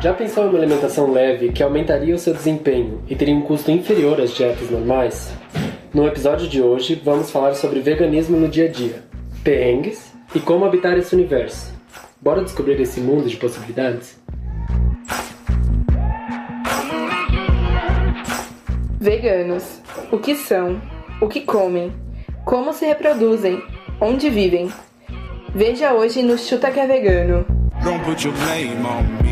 Já pensou em uma alimentação leve que aumentaria o seu desempenho e teria um custo inferior às dietas normais? No episódio de hoje, vamos falar sobre veganismo no dia a dia, perrengues e como habitar esse universo. Bora descobrir esse mundo de possibilidades? Veganos. O que são? O que comem? Como se reproduzem? Onde vivem? Veja hoje no Chuta que é Vegano. Don't put your blame on me.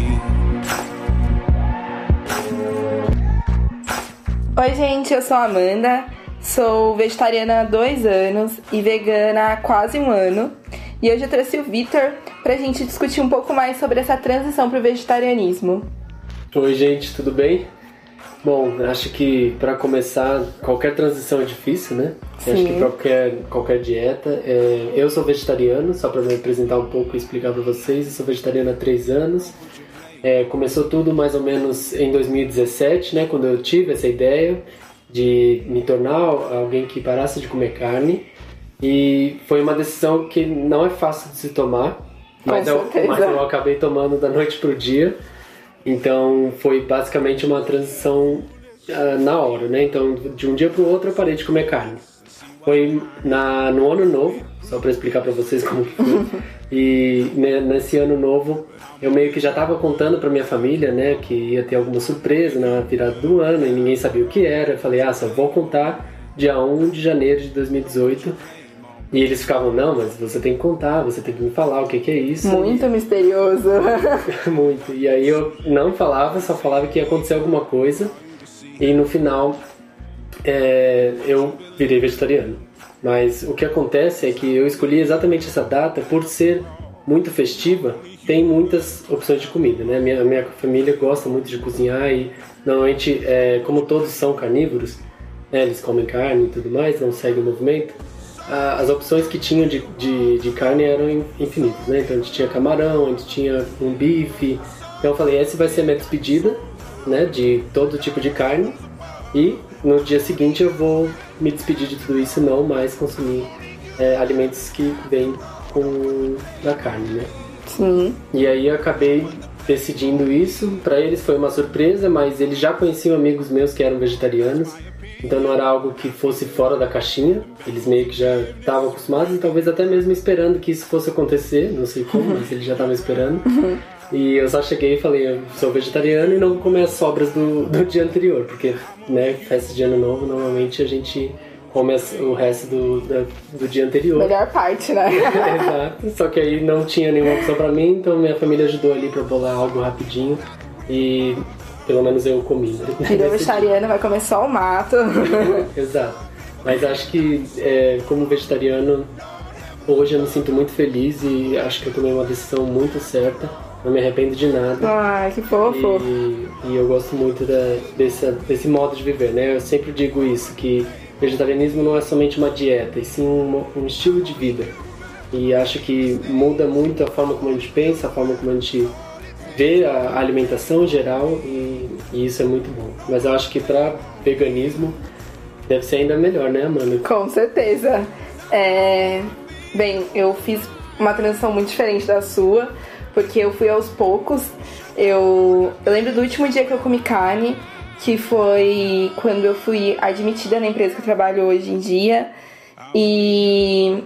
Oi, gente, eu sou a Amanda, sou vegetariana há dois anos e vegana há quase um ano. E hoje eu trouxe o Vitor pra gente discutir um pouco mais sobre essa transição pro vegetarianismo. Oi, gente, tudo bem? Bom, acho que para começar, qualquer transição é difícil, né? Sim. Acho que qualquer, qualquer dieta. É... Eu sou vegetariano, só para me apresentar um pouco e explicar para vocês. Eu sou vegetariano há três anos. É, começou tudo mais ou menos em 2017, né? Quando eu tive essa ideia de me tornar alguém que parasse de comer carne. E foi uma decisão que não é fácil de se tomar, mas, eu, mas eu acabei tomando da noite pro dia. Então foi basicamente uma transição uh, na hora, né? Então de um dia para o outro eu parei de comer carne. Foi na, no ano novo, só para explicar para vocês como que foi. e nesse ano novo eu meio que já estava contando para minha família, né, que ia ter alguma surpresa na virada do ano e ninguém sabia o que era. Eu falei, ah, só vou contar dia 1 de janeiro de 2018 e eles ficavam, não, mas você tem que contar, você tem que me falar o que, que é isso. Muito e... misterioso. Muito. E aí eu não falava, só falava que ia acontecer alguma coisa. E no final é, eu virei vegetariano. Mas o que acontece é que eu escolhi exatamente essa data por ser muito festiva. Tem muitas opções de comida, né? Minha, minha família gosta muito de cozinhar e normalmente, é, como todos são carnívoros, né, eles comem carne e tudo mais, não seguem o movimento as opções que tinham de, de, de, carne eram infinitas, né? Então a gente tinha camarão, a gente tinha um bife. Então eu falei, essa vai ser a minha despedida, né? De todo tipo de carne. E no dia seguinte eu vou me despedir de tudo isso e não mais consumir é, alimentos que vêm com da carne, né? Sim. E aí eu acabei decidindo isso. Para eles foi uma surpresa, mas eles já conheciam amigos meus que eram vegetarianos. Então não era algo que fosse fora da caixinha. Eles meio que já estavam acostumados e talvez até mesmo esperando que isso fosse acontecer. Não sei como, mas eles já estavam esperando. E eu só cheguei e falei, eu sou vegetariano e não comer as sobras do, do dia anterior, porque, né, festa de ano novo, normalmente a gente come o resto do, do, do dia anterior. Melhor parte, né? Exato. Só que aí não tinha nenhuma opção pra mim, então minha família ajudou ali pra bolar algo rapidinho. E pelo menos eu comi. Né? Filho vegetariano vai comer só o mato. Exato. Mas acho que é, como vegetariano, hoje eu me sinto muito feliz e acho que eu tomei uma decisão muito certa. Não me arrependo de nada. Ai, que fofo. E, e eu gosto muito da, desse, desse modo de viver, né? Eu sempre digo isso, que vegetarianismo não é somente uma dieta, e sim um, um estilo de vida. E acho que muda muito a forma como a gente pensa, a forma como a gente ver a alimentação geral e, e isso é muito bom. Mas eu acho que para veganismo deve ser ainda melhor, né, Amanda? Com certeza. É... Bem, eu fiz uma transição muito diferente da sua, porque eu fui aos poucos. Eu, eu lembro do último dia que eu comi carne, que foi quando eu fui admitida na empresa que eu trabalho hoje em dia. E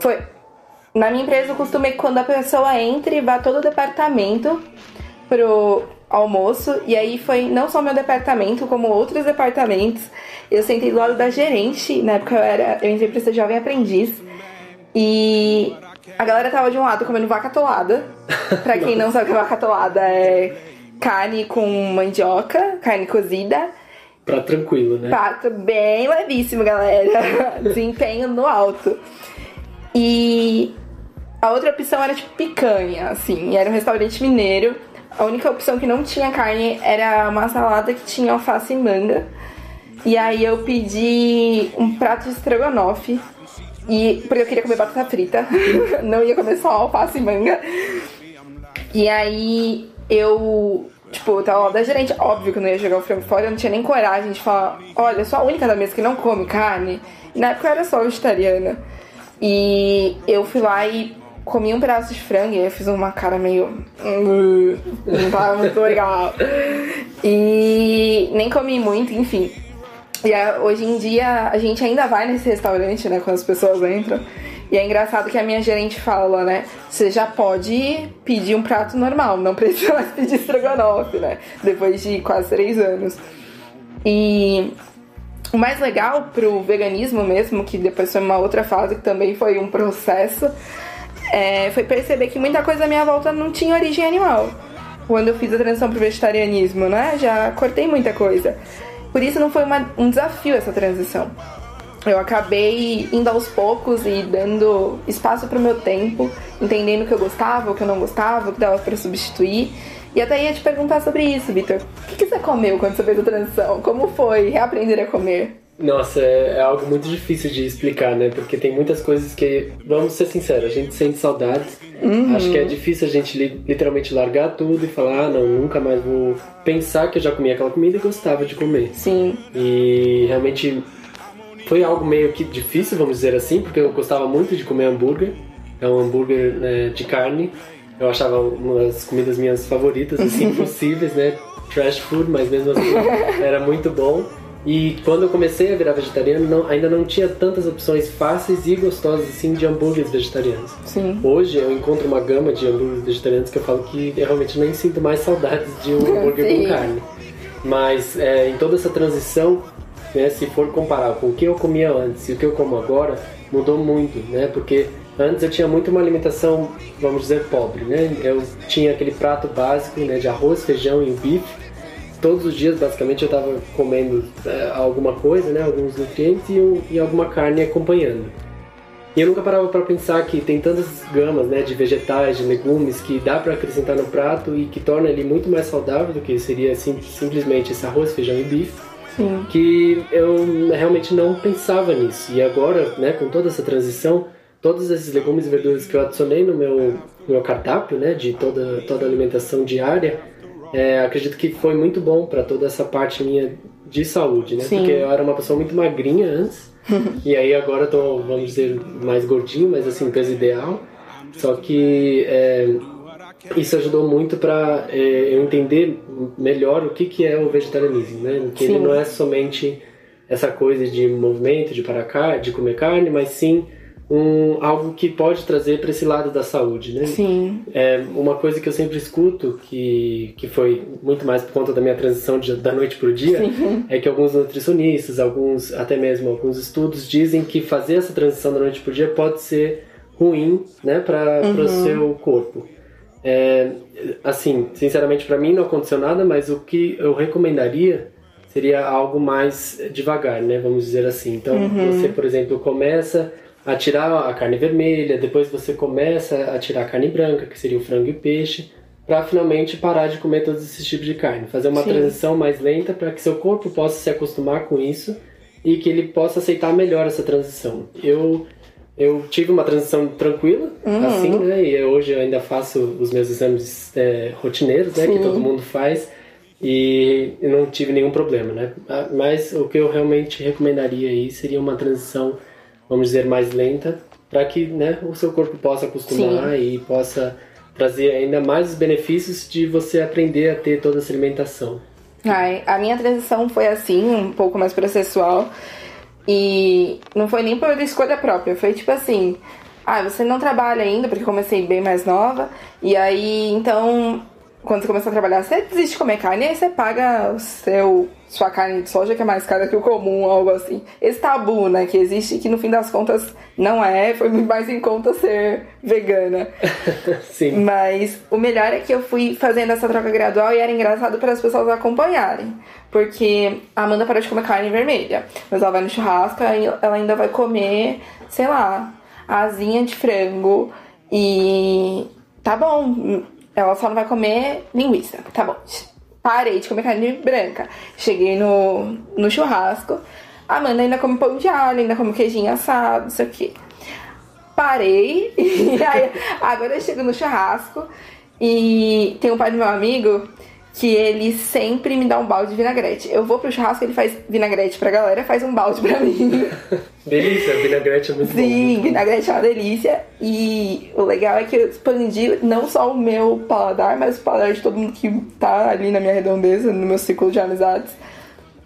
foi na minha empresa, eu costumei que quando a pessoa entra e vá todo o departamento pro almoço, e aí foi não só meu departamento, como outros departamentos. Eu sentei do lado da gerente, na época eu era, eu entrei pra ser jovem aprendiz, e a galera tava de um lado comendo vaca atolada. pra quem não sabe o que é vaca atolada, é carne com mandioca, carne cozida. Pra tranquilo, né? Prato bem levíssimo, galera. Desempenho no alto. E a outra opção era tipo picanha, assim, era um restaurante mineiro. A única opção que não tinha carne era uma salada que tinha alface e manga. E aí eu pedi um prato de estrogonofe. E, porque eu queria comer batata frita. não ia comer só alface e manga. E aí eu, tipo, tava lá da gerente. Óbvio que eu não ia jogar o frango fora. Eu não tinha nem coragem de falar: olha, sou a única da mesa que não come carne. E na época eu era só vegetariana. E eu fui lá e comi um pedaço de frango e eu fiz uma cara meio. Não tava muito legal. E nem comi muito, enfim. E hoje em dia a gente ainda vai nesse restaurante, né? Quando as pessoas entram. E é engraçado que a minha gerente fala, né? Você já pode pedir um prato normal, não precisa mais pedir estrogonofe, né? Depois de quase três anos. E o mais legal pro veganismo mesmo, que depois foi uma outra fase que também foi um processo, é, foi perceber que muita coisa à minha volta não tinha origem animal. Quando eu fiz a transição pro vegetarianismo, né? Já cortei muita coisa. Por isso não foi uma, um desafio essa transição. Eu acabei indo aos poucos e dando espaço pro meu tempo, entendendo o que eu gostava, o que eu não gostava, o que dava para substituir. E até ia te perguntar sobre isso, Vitor. O que, que você comeu quando você fez a transição? Como foi reaprender a comer? Nossa, é, é, algo muito difícil de explicar, né? Porque tem muitas coisas que, vamos ser sinceros, a gente sente saudades. Uhum. Acho que é difícil a gente literalmente largar tudo e falar, ah, não, nunca mais vou pensar que eu já comia aquela comida e gostava de comer. Sim. E realmente foi algo meio que difícil, vamos dizer assim, porque eu gostava muito de comer hambúrguer. É um hambúrguer né, de carne. Eu achava uma das comidas minhas favoritas, assim, possíveis, né? Trash food, mas mesmo assim era muito bom. E quando eu comecei a virar vegetariano, não, ainda não tinha tantas opções fáceis e gostosas assim de hambúrgueres vegetarianos. Sim. Hoje eu encontro uma gama de hambúrgueres vegetarianos que eu falo que eu realmente nem sinto mais saudades de um hambúrguer Sim. com carne. Mas é, em toda essa transição, né, se for comparar com o que eu comia antes e o que eu como agora, mudou muito, né? Porque antes eu tinha muito uma alimentação, vamos dizer, pobre, né? Eu tinha aquele prato básico, né, de arroz, feijão e bife todos os dias basicamente eu estava comendo é, alguma coisa, né, alguns nutrientes e, um, e, alguma carne acompanhando. E eu nunca parava para pensar que tem tantas gamas, né, de vegetais, de legumes que dá para acrescentar no prato e que torna ele muito mais saudável do que seria sim, simplesmente esse arroz, feijão e bife. Sim. Que eu realmente não pensava nisso. E agora, né, com toda essa transição, todos esses legumes e verduras que eu adicionei no meu, no meu cardápio, né, de toda toda a alimentação diária, é, acredito que foi muito bom para toda essa parte minha de saúde, né? Sim. Porque eu era uma pessoa muito magrinha antes, e aí agora eu tô, vamos dizer, mais gordinho, mas assim, peso ideal. Só que é, isso ajudou muito para é, eu entender melhor o que, que é o vegetarianismo, né? Que sim. ele não é somente essa coisa de movimento, de parar de comer carne, mas sim um, algo que pode trazer para esse lado da saúde, né? Sim. É uma coisa que eu sempre escuto, que, que foi muito mais por conta da minha transição de, da noite para o dia, Sim. é que alguns nutricionistas, alguns até mesmo alguns estudos dizem que fazer essa transição da noite para o dia pode ser ruim, né, para uhum. o seu corpo. É, assim, sinceramente para mim não aconteceu nada, mas o que eu recomendaria seria algo mais devagar, né, vamos dizer assim. Então, uhum. você, por exemplo, começa a tirar a carne vermelha, depois você começa a tirar a carne branca, que seria o frango e o peixe, para finalmente parar de comer todos esses tipos de carne. Fazer uma Sim. transição mais lenta para que seu corpo possa se acostumar com isso e que ele possa aceitar melhor essa transição. Eu eu tive uma transição tranquila, uhum. assim, né? E hoje eu ainda faço os meus exames é, rotineiros, né? Sim. Que todo mundo faz. E não tive nenhum problema, né? Ah, mas o que eu realmente recomendaria aí seria uma transição vamos dizer, mais lenta, para que né, o seu corpo possa acostumar Sim. e possa trazer ainda mais os benefícios de você aprender a ter toda essa alimentação. Ai, a minha transição foi assim, um pouco mais processual. E não foi nem por escolha própria, foi tipo assim: ah, você não trabalha ainda, porque comecei bem mais nova, e aí então quando você começa a trabalhar, você desiste de comer carne aí você paga o seu, sua carne de soja, que é mais cara que o comum, algo assim. Esse tabu, né, que existe, que no fim das contas não é, foi muito mais em conta ser vegana. Sim. Mas o melhor é que eu fui fazendo essa troca gradual e era engraçado para as pessoas acompanharem. Porque a Amanda parou de comer carne vermelha, mas ela vai no churrasco e ela ainda vai comer, sei lá, asinha de frango e tá bom ela só não vai comer linguiça. Tá bom. Parei de comer carne branca. Cheguei no, no churrasco. A Amanda ainda come pão de alho, ainda come queijinho assado, não sei o quê. Parei. E aí, agora eu chego no churrasco. E tem um pai do meu amigo que ele sempre me dá um balde de vinagrete. Eu vou pro churrasco, ele faz vinagrete pra galera, faz um balde pra mim. delícia, vinagrete é muito Sim, bom. Sim, vinagrete é uma delícia. E o legal é que eu expandi não só o meu paladar, mas o paladar de todo mundo que tá ali na minha redondeza, no meu ciclo de amizades.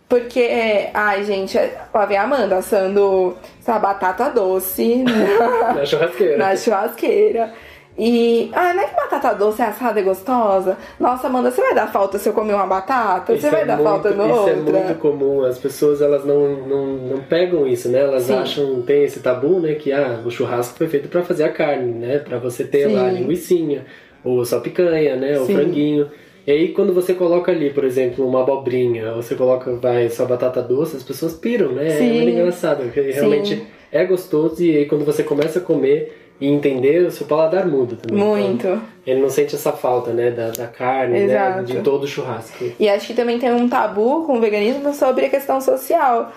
Porque, ai, gente, lá vem a Amanda assando essa batata doce na churrasqueira. na churrasqueira. E, ah, não é que batata doce é assada e gostosa? Nossa, Amanda, você vai dar falta se eu comer uma batata? Isso você vai é dar muito, falta no Isso outra? é muito comum, as pessoas elas não, não, não pegam isso, né? Elas Sim. acham, tem esse tabu, né? Que ah, o churrasco foi feito pra fazer a carne, né? Pra você ter lá a Sim. linguicinha, ou só picanha, né? Ou Sim. franguinho. E aí quando você coloca ali, por exemplo, uma abobrinha, ou você coloca, vai, só batata doce, as pessoas piram, né? Sim. É muito engraçado, porque realmente é gostoso e aí quando você começa a comer e entender, o seu paladar muda também. Muito. Então, ele não sente essa falta, né? Da, da carne, né? De todo o churrasco. E acho que também tem um tabu com o veganismo sobre a questão social.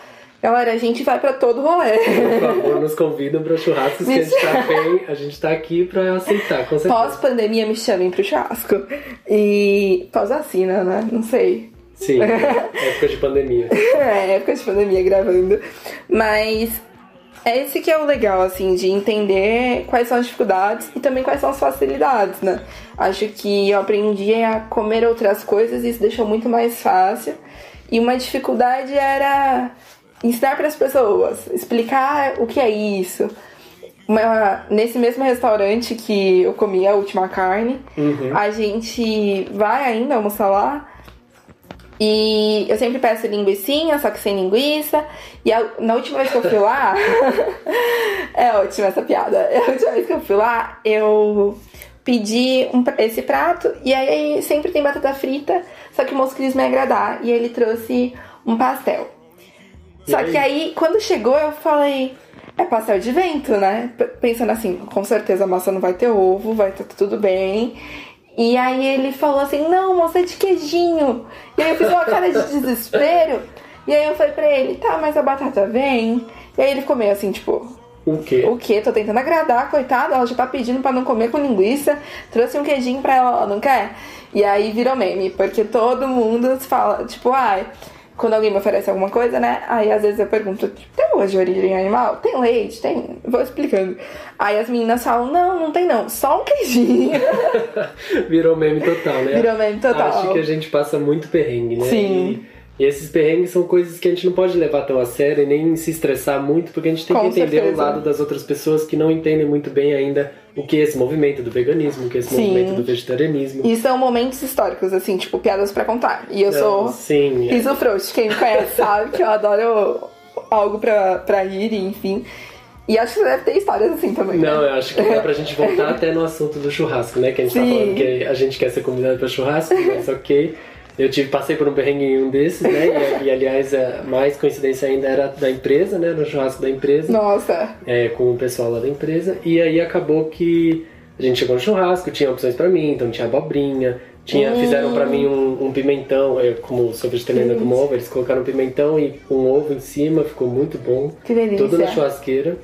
Galera, a gente vai pra todo rolê. Por favor, nos convidam para churrascos que a gente tá bem, a gente tá aqui para aceitar, com certeza. Pós-pandemia, me chamem pro churrasco. E pós-vacina, né? Não sei. Sim, época de pandemia. É, época de pandemia gravando. Mas é esse que é o legal, assim, de entender quais são as dificuldades e também quais são as facilidades, né? Acho que eu aprendi a comer outras coisas e isso deixou muito mais fácil. E uma dificuldade era ensinar para as pessoas, explicar o que é isso. Uma- nesse mesmo restaurante que eu comi a última carne, Uhum. a gente vai ainda almoçar lá. E eu sempre peço linguiçinha, só que sem linguiça. E a- na última vez que eu fui lá. é ótima essa piada. A última vez que eu fui lá, eu pedi um esse prato. E aí sempre tem batata frita, só que o moço quis me agradar. E ele trouxe um pastel. E Só aí? que aí, quando chegou, eu falei. É pastel de vento, né? Pensando assim, com certeza a massa não vai ter ovo, vai estar tudo bem. E aí ele falou assim, não, moça, é de queijinho. E aí eu fiz uma cara de desespero. E aí eu falei pra ele, tá, mas a batata vem. E aí ele ficou meio assim, tipo, O quê? o quê? Tô tentando agradar, coitada, ela já tá pedindo pra não comer com linguiça. Trouxe um queijinho pra ela, ela não quer? E aí virou meme, porque todo mundo fala, tipo, ai, quando alguém me oferece alguma coisa, né? Aí às vezes eu pergunto, tem hoje de origem animal? Tem leite? Tem? Vou explicando. Aí as meninas falam, não, não tem não, só um queijinho. Virou meme total, né? Virou meme total. Acho que a gente passa muito perrengue, né? Sim. E, e esses perrengues são coisas que a gente não pode levar tão a sério e nem se estressar muito, porque a gente tem Com que entender certeza. o lado das outras pessoas que não entendem muito bem ainda o que é esse movimento do veganismo, o que é esse Sim. movimento do vegetarianismo. E são momentos históricos, assim, tipo, piadas pra contar. E eu sou Sim, é. riso frouxo. Quem me conhece sabe que eu adoro algo pra, pra rir, enfim. E acho que você deve ter histórias assim também, Não, né? eu acho que dá pra gente voltar até no assunto do churrasco, né? Que a gente tá Sim. falando que a gente quer ser convidado pra churrasco, mas ok. Eu tive, passei por um perrengue em um desses, né? E, e, aliás, a mais coincidência ainda era da empresa, né? No churrasco da empresa, Nossa. é, com o pessoal lá da empresa. E aí acabou que a gente chegou no churrasco, tinha opções pra mim, então tinha abobrinha, tinha, Hum. fizeram pra mim um, um pimentão, eu, como sou vegetariana como ovo, eles colocaram pimentão e um ovo em cima, ficou muito bom. Que delícia. Tudo na churrasqueira.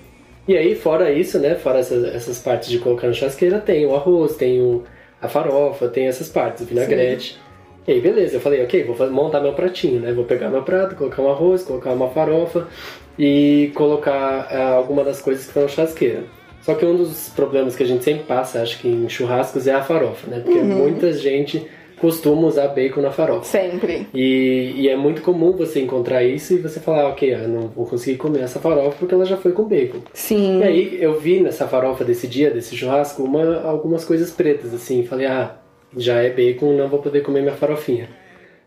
E aí, fora isso, né? Fora essas, essas partes de colocar na churrasqueira, tem o arroz, tem o, a farofa, tem essas partes, o vinagrete. E aí, beleza, eu falei, ok, vou montar meu pratinho, né? Vou pegar meu prato, colocar um arroz, colocar uma farofa e colocar ah, alguma das coisas que estão na churrasqueira. Só que um dos problemas que a gente sempre passa, acho que em churrascos, é a farofa, né? Porque muita gente costuma usar bacon na farofa. Sempre. E, e é muito comum você encontrar isso e você falar, ok, eu não vou conseguir comer essa farofa porque ela já foi com bacon. Sim. E aí eu vi nessa farofa desse dia, desse churrasco, uma, algumas coisas pretas, assim, falei, ah, já é bacon, não vou poder comer minha farofinha.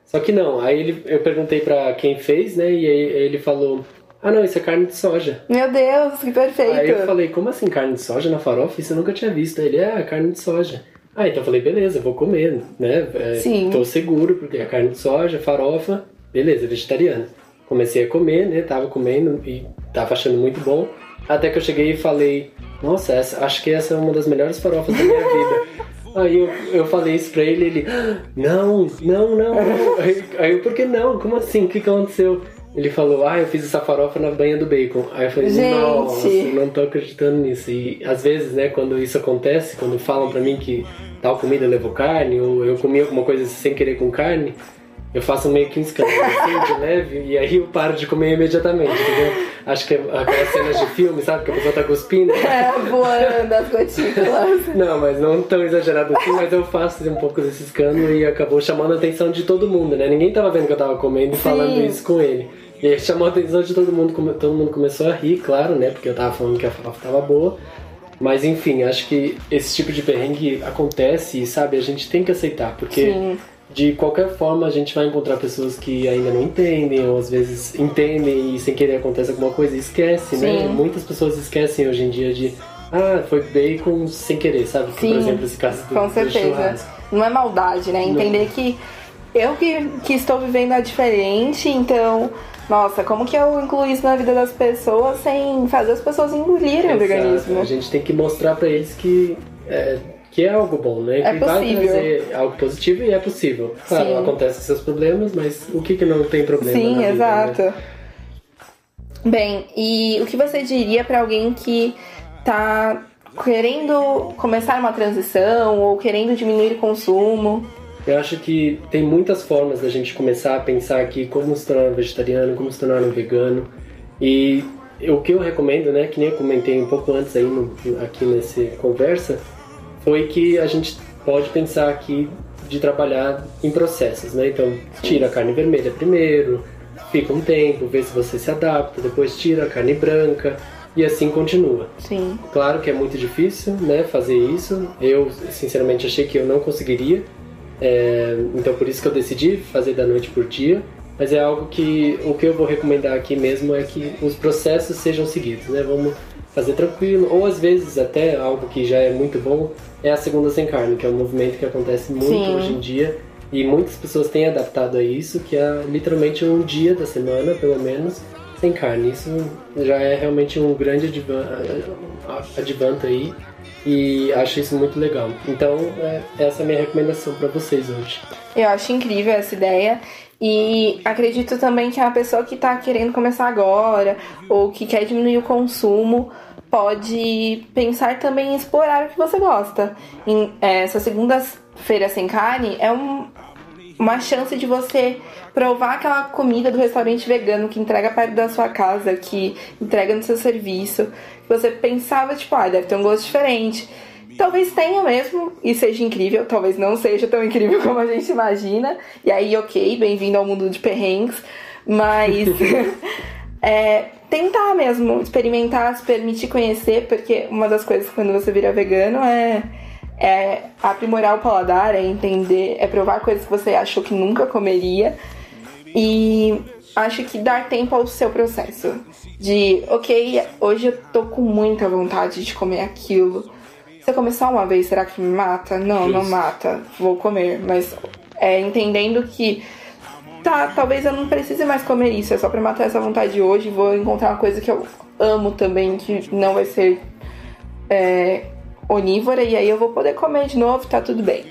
Só que não, aí ele, eu perguntei pra quem fez, né, e aí ele falou, ah não, isso é carne de soja. Meu Deus, que perfeito. Aí eu falei, como assim carne de soja na farofa? Isso eu nunca tinha visto. Aí ele, é, carne de soja. Ah, então eu falei, beleza, vou comer, né? É, Sim. Tô seguro, porque é carne de soja, farofa, beleza, vegetariana. Comecei a comer, né? Tava comendo e tava achando muito bom. Até que eu cheguei e falei, nossa, essa- acho que essa é uma das melhores farofas da minha vida. Aí eu, eu falei isso pra ele ele, "Ah, não, não, não, não. Aí, aí eu, por que não? Como assim? O que que aconteceu? ele falou, ah, eu fiz essa farofa na banha do bacon. Aí eu falei, Gente. nossa, não tô acreditando nisso. E às vezes, né, quando isso acontece, quando falam pra mim que tal comida levou carne, ou eu comi alguma coisa sem querer com carne, eu faço meio que um escândalo assim, de leve, e aí eu paro de comer imediatamente, entendeu? Acho que é aquelas cenas de filme, sabe, que a pessoa tá cuspindo. É, voando as gotículas. Não, mas não tão exagerado assim, mas eu faço um pouco desse escândalo e acabou chamando a atenção de todo mundo, né? Ninguém tava vendo que eu tava comendo e falando isso com ele. E aí chamou a atenção de todo mundo, todo mundo começou a rir, claro, né? Porque eu tava falando que a farofa tava boa. Mas enfim, acho que esse tipo de perrengue acontece e, sabe, a gente tem que aceitar, porque Sim. De qualquer forma a gente vai encontrar pessoas que ainda não entendem, ou às vezes entendem e sem querer acontece alguma coisa e esquece, né? Sim. Muitas pessoas esquecem hoje em dia de, ah, foi bacon sem querer, sabe? Sim, por exemplo, esse caso do, Com do certeza. churrasco. Não é maldade, né? Entender que eu que, que estou vivendo é diferente, então, nossa, como que eu incluo isso na vida das pessoas sem fazer as pessoas engolirem o Exato. veganismo? A gente tem que mostrar pra eles que é, que é algo bom, né? É que vai possível. trazer algo positivo e é possível. Claro, Sim. acontecem seus problemas, mas o que que não tem problema Sim, vida, exato. né? Bem, e o que você diria pra alguém que tá querendo começar uma transição ou querendo diminuir o consumo? Eu acho que tem muitas formas da gente começar a pensar aqui como se tornar um vegetariano, como se tornar um vegano. E o que eu recomendo, né, que nem eu comentei um pouco antes aí no, aqui nessa conversa, foi que a gente pode pensar aqui de trabalhar em processos, né? Então, tira a carne vermelha primeiro, fica um tempo, vê se você se adapta, depois tira a carne branca e assim continua. Sim. Claro que é muito difícil, né, fazer isso. Eu, sinceramente, achei que eu não conseguiria. É, então, por isso que eu decidi fazer da noite por dia. Mas é algo que o que eu vou recomendar aqui mesmo é que os processos sejam seguidos, né? Vamos fazer tranquilo, ou às vezes até algo que já é muito bom é a segunda sem carne, que é um movimento que acontece muito Sim. hoje em dia e muitas pessoas têm adaptado a isso, que é literalmente um dia da semana, pelo menos, sem carne. Isso já é realmente um grande advan- advanto aí e acho isso muito legal. Então, é, essa é a minha recomendação para vocês hoje. Eu acho incrível essa ideia. E acredito também que a pessoa que tá querendo começar agora ou que quer diminuir o consumo pode pensar também em explorar o que você gosta. Em, é, essa segunda-feira sem carne é um- uma chance de você provar aquela comida do restaurante vegano que entrega perto da sua casa, que entrega no seu serviço, que você pensava, tipo, ah, deve ter um gosto diferente. Talvez tenha mesmo e seja incrível, talvez não seja tão incrível como a gente imagina. E aí, ok, bem-vindo ao mundo de perrengues. Mas é, tentar mesmo, experimentar, se permitir conhecer, porque uma das coisas quando você vira vegano é, é aprimorar o paladar, é entender, é provar coisas que você achou que nunca comeria. E acho que dar tempo ao seu processo. De, ok, hoje eu tô com muita vontade de comer aquilo. Se eu comer só uma vez, será que me mata? Não, não mata. Vou comer. Mas é, entendendo que tá, talvez eu não precise mais comer isso, é só pra matar essa vontade hoje. Vou encontrar uma coisa que eu amo também, que não vai ser é, onívora, e aí eu vou poder comer de novo, tá tudo bem.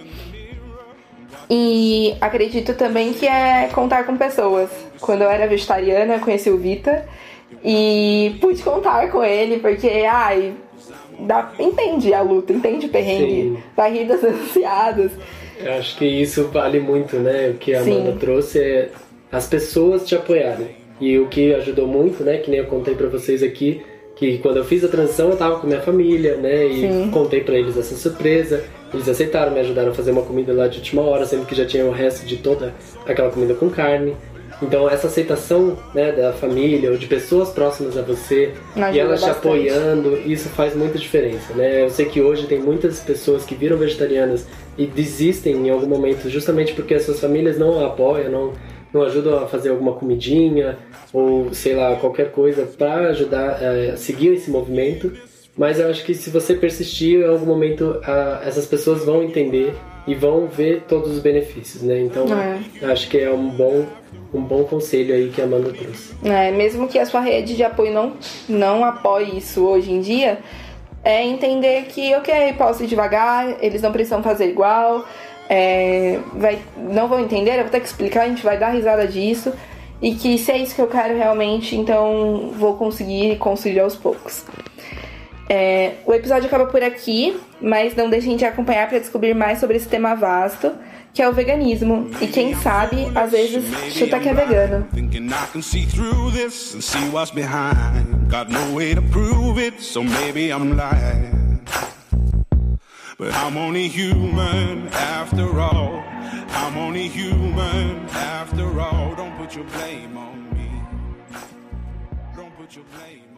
E acredito também que é contar com pessoas. Quando eu era vegetariana, eu conheci o Vita e pude contar com ele, porque, ai, dá, entende a luta, entende o perrengue, Sim. vai rir das ansiadas. Eu acho que isso vale muito, né? O que a Sim. Amanda trouxe é as pessoas te apoiarem. E o que ajudou muito, né? Que nem eu contei pra vocês aqui, que quando eu fiz a transição eu tava com minha família, né? E Sim. contei pra eles essa surpresa. Eles aceitaram, me ajudaram a fazer uma comida lá de última hora, sendo que já tinha o resto de toda aquela comida com carne. Então essa aceitação né, da família ou de pessoas próximas a você Ajuda e elas te bastante. apoiando, isso faz muita diferença, né? Eu sei que hoje tem muitas pessoas que viram vegetarianas e desistem em algum momento justamente porque as suas famílias não a apoiam, não, não ajudam a fazer alguma comidinha ou sei lá, qualquer coisa para ajudar eh, a seguir esse movimento. Mas eu acho que se você persistir, em algum momento a- essas pessoas vão entender e vão ver todos os benefícios, né? Então É. acho que é um bom, um bom conselho aí que a Amanda trouxe. É, mesmo que a sua rede de apoio não, não apoie isso hoje em dia, é entender que, ok, posso ir devagar, eles não precisam fazer igual, é, vai, não vão entender, eu vou ter que explicar, a gente vai dar risada disso. e que se é isso que eu quero realmente, então vou conseguir construir aos poucos. É, o episódio acaba por aqui, mas não deixem de acompanhar para descobrir mais sobre esse tema vasto, que é o veganismo. E quem sabe, às vezes, chuta que é vegano. But I'm only human after all. I'm only human after all. Don't put your blame on me. Don't put your blame